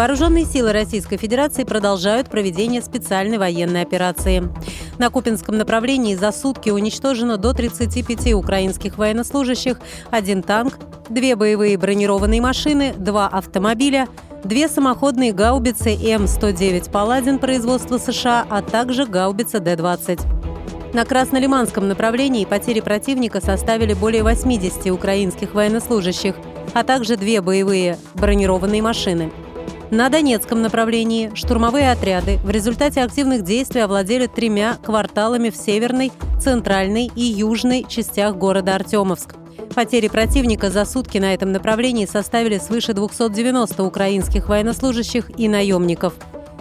Вооруженные силы Российской Федерации продолжают проведение специальной военной операции. На Купинском направлении за сутки уничтожено до 35 украинских военнослужащих, один танк, две боевые бронированные машины, два автомобиля, две самоходные гаубицы М-109 «Паладин» производства США, а также гаубица Д-20. На Краснолиманском направлении потери противника составили более 80 украинских военнослужащих, а также две боевые бронированные машины – на Донецком направлении штурмовые отряды в результате активных действий овладели тремя кварталами в северной, центральной и южной частях города Артемовск. Потери противника за сутки на этом направлении составили свыше 290 украинских военнослужащих и наемников.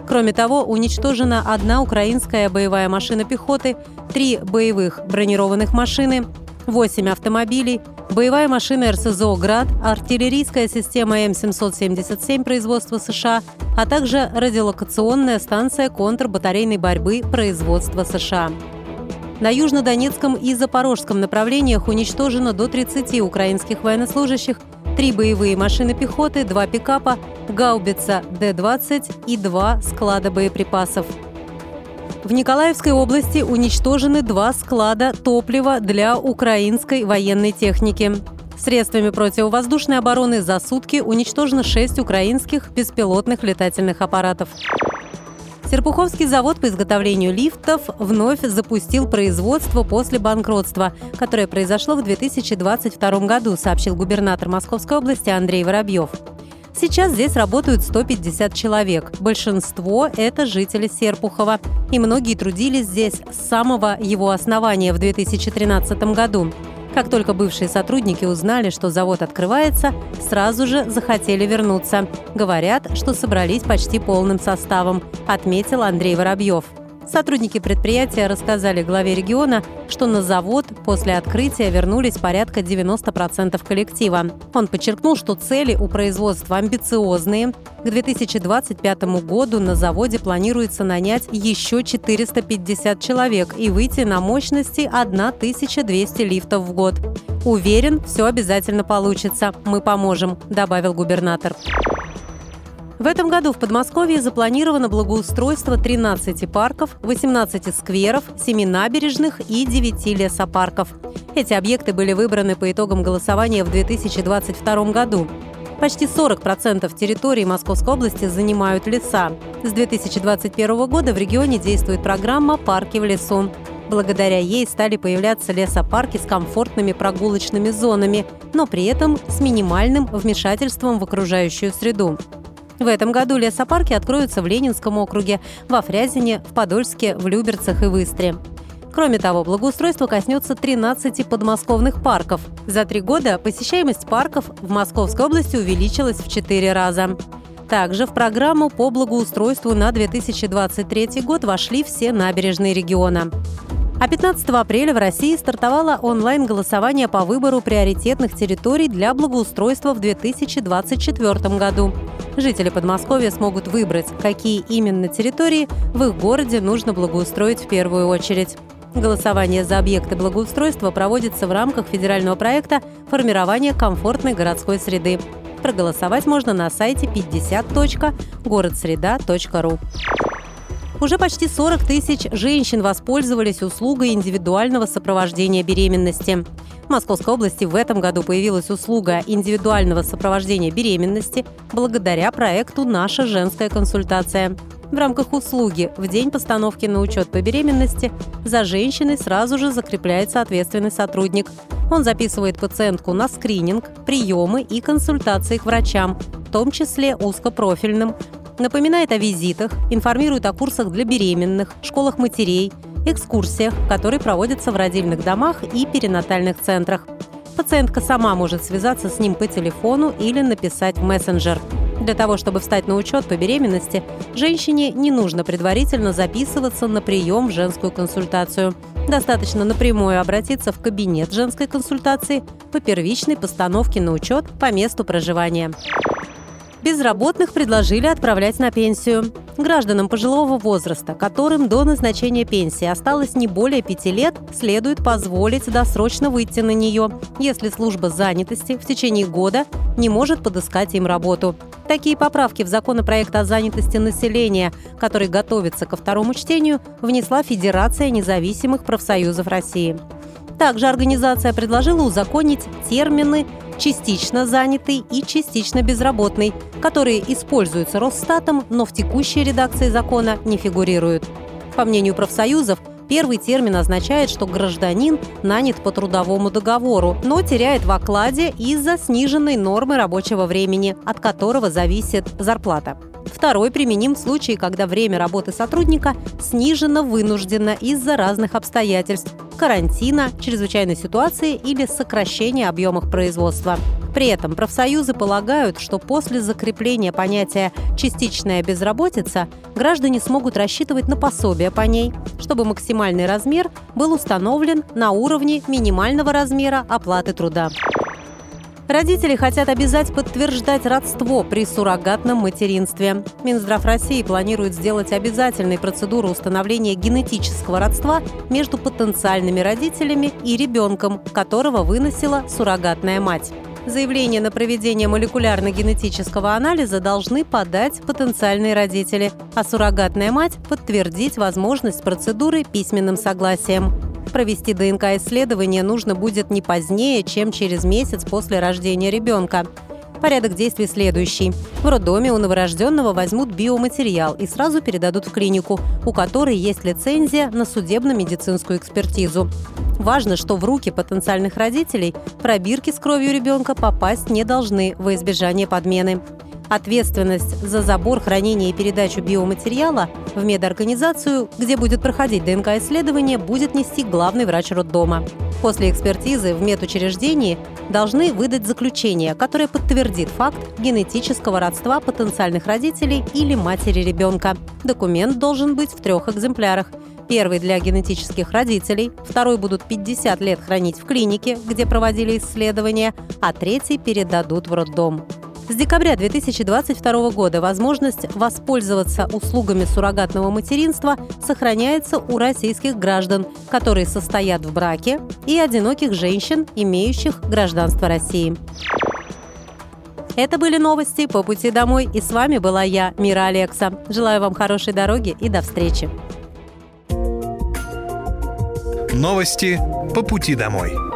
Кроме того, уничтожена одна украинская боевая машина пехоты, три боевых бронированных машины, 8 автомобилей, боевая машина РСЗО «Град», артиллерийская система М777 производства США, а также радиолокационная станция контрбатарейной борьбы производства США. На южнодонецком и запорожском направлениях уничтожено до 30 украинских военнослужащих, три боевые машины пехоты, два пикапа, гаубица Д-20 и два склада боеприпасов – в Николаевской области уничтожены два склада топлива для украинской военной техники. Средствами противовоздушной обороны за сутки уничтожено шесть украинских беспилотных летательных аппаратов. Серпуховский завод по изготовлению лифтов вновь запустил производство после банкротства, которое произошло в 2022 году, сообщил губернатор Московской области Андрей Воробьев. Сейчас здесь работают 150 человек. Большинство – это жители Серпухова. И многие трудились здесь с самого его основания в 2013 году. Как только бывшие сотрудники узнали, что завод открывается, сразу же захотели вернуться. Говорят, что собрались почти полным составом, отметил Андрей Воробьев. Сотрудники предприятия рассказали главе региона, что на завод после открытия вернулись порядка 90% коллектива. Он подчеркнул, что цели у производства амбициозные. К 2025 году на заводе планируется нанять еще 450 человек и выйти на мощности 1200 лифтов в год. Уверен, все обязательно получится. Мы поможем, добавил губернатор. В этом году в Подмосковье запланировано благоустройство 13 парков, 18 скверов, 7 набережных и 9 лесопарков. Эти объекты были выбраны по итогам голосования в 2022 году. Почти 40% территории Московской области занимают леса. С 2021 года в регионе действует программа «Парки в лесу». Благодаря ей стали появляться лесопарки с комфортными прогулочными зонами, но при этом с минимальным вмешательством в окружающую среду. В этом году лесопарки откроются в Ленинском округе, во Фрязине, в Подольске, в Люберцах и в Истре. Кроме того, благоустройство коснется 13 подмосковных парков. За три года посещаемость парков в Московской области увеличилась в четыре раза. Также в программу по благоустройству на 2023 год вошли все набережные региона. А 15 апреля в России стартовало онлайн-голосование по выбору приоритетных территорий для благоустройства в 2024 году. Жители Подмосковья смогут выбрать, какие именно территории в их городе нужно благоустроить в первую очередь. Голосование за объекты благоустройства проводится в рамках федерального проекта «Формирование комфортной городской среды». Проголосовать можно на сайте 50.городсреда.ру. Уже почти 40 тысяч женщин воспользовались услугой индивидуального сопровождения беременности. В Московской области в этом году появилась услуга индивидуального сопровождения беременности благодаря проекту «Наша женская консультация». В рамках услуги в день постановки на учет по беременности за женщиной сразу же закрепляется ответственный сотрудник. Он записывает пациентку на скрининг, приемы и консультации к врачам, в том числе узкопрофильным, Напоминает о визитах, информирует о курсах для беременных, школах матерей, экскурсиях, которые проводятся в родильных домах и перинатальных центрах. Пациентка сама может связаться с ним по телефону или написать в мессенджер. Для того, чтобы встать на учет по беременности, женщине не нужно предварительно записываться на прием в женскую консультацию. Достаточно напрямую обратиться в кабинет женской консультации по первичной постановке на учет по месту проживания. Безработных предложили отправлять на пенсию. Гражданам пожилого возраста, которым до назначения пенсии осталось не более пяти лет, следует позволить досрочно выйти на нее, если служба занятости в течение года не может подыскать им работу. Такие поправки в законопроект о занятости населения, который готовится ко второму чтению, внесла Федерация независимых профсоюзов России. Также организация предложила узаконить термины частично занятый и частично безработный, которые используются Росстатом, но в текущей редакции закона не фигурируют. По мнению профсоюзов, Первый термин означает, что гражданин нанят по трудовому договору, но теряет в окладе из-за сниженной нормы рабочего времени, от которого зависит зарплата. Второй применим в случае, когда время работы сотрудника снижено вынужденно из-за разных обстоятельств – карантина, чрезвычайной ситуации или сокращения объемов производства. При этом профсоюзы полагают, что после закрепления понятия «частичная безработица» граждане смогут рассчитывать на пособие по ней, чтобы максимальный размер был установлен на уровне минимального размера оплаты труда. Родители хотят обязать подтверждать родство при суррогатном материнстве. Минздрав России планирует сделать обязательной процедуру установления генетического родства между потенциальными родителями и ребенком, которого выносила суррогатная мать. Заявление на проведение молекулярно-генетического анализа должны подать потенциальные родители, а суррогатная мать подтвердить возможность процедуры письменным согласием. Провести ДНК-исследование нужно будет не позднее, чем через месяц после рождения ребенка. Порядок действий следующий. В роддоме у новорожденного возьмут биоматериал и сразу передадут в клинику, у которой есть лицензия на судебно-медицинскую экспертизу. Важно, что в руки потенциальных родителей пробирки с кровью ребенка попасть не должны во избежание подмены. Ответственность за забор, хранение и передачу биоматериала в медорганизацию, где будет проходить ДНК-исследование, будет нести главный врач роддома. После экспертизы в медучреждении должны выдать заключение, которое подтвердит факт генетического родства потенциальных родителей или матери ребенка. Документ должен быть в трех экземплярах. Первый для генетических родителей, второй будут 50 лет хранить в клинике, где проводили исследования, а третий передадут в роддом. С декабря 2022 года возможность воспользоваться услугами суррогатного материнства сохраняется у российских граждан, которые состоят в браке, и одиноких женщин, имеющих гражданство России. Это были новости по пути домой, и с вами была я, Мира Алекса. Желаю вам хорошей дороги и до встречи. Новости по пути домой.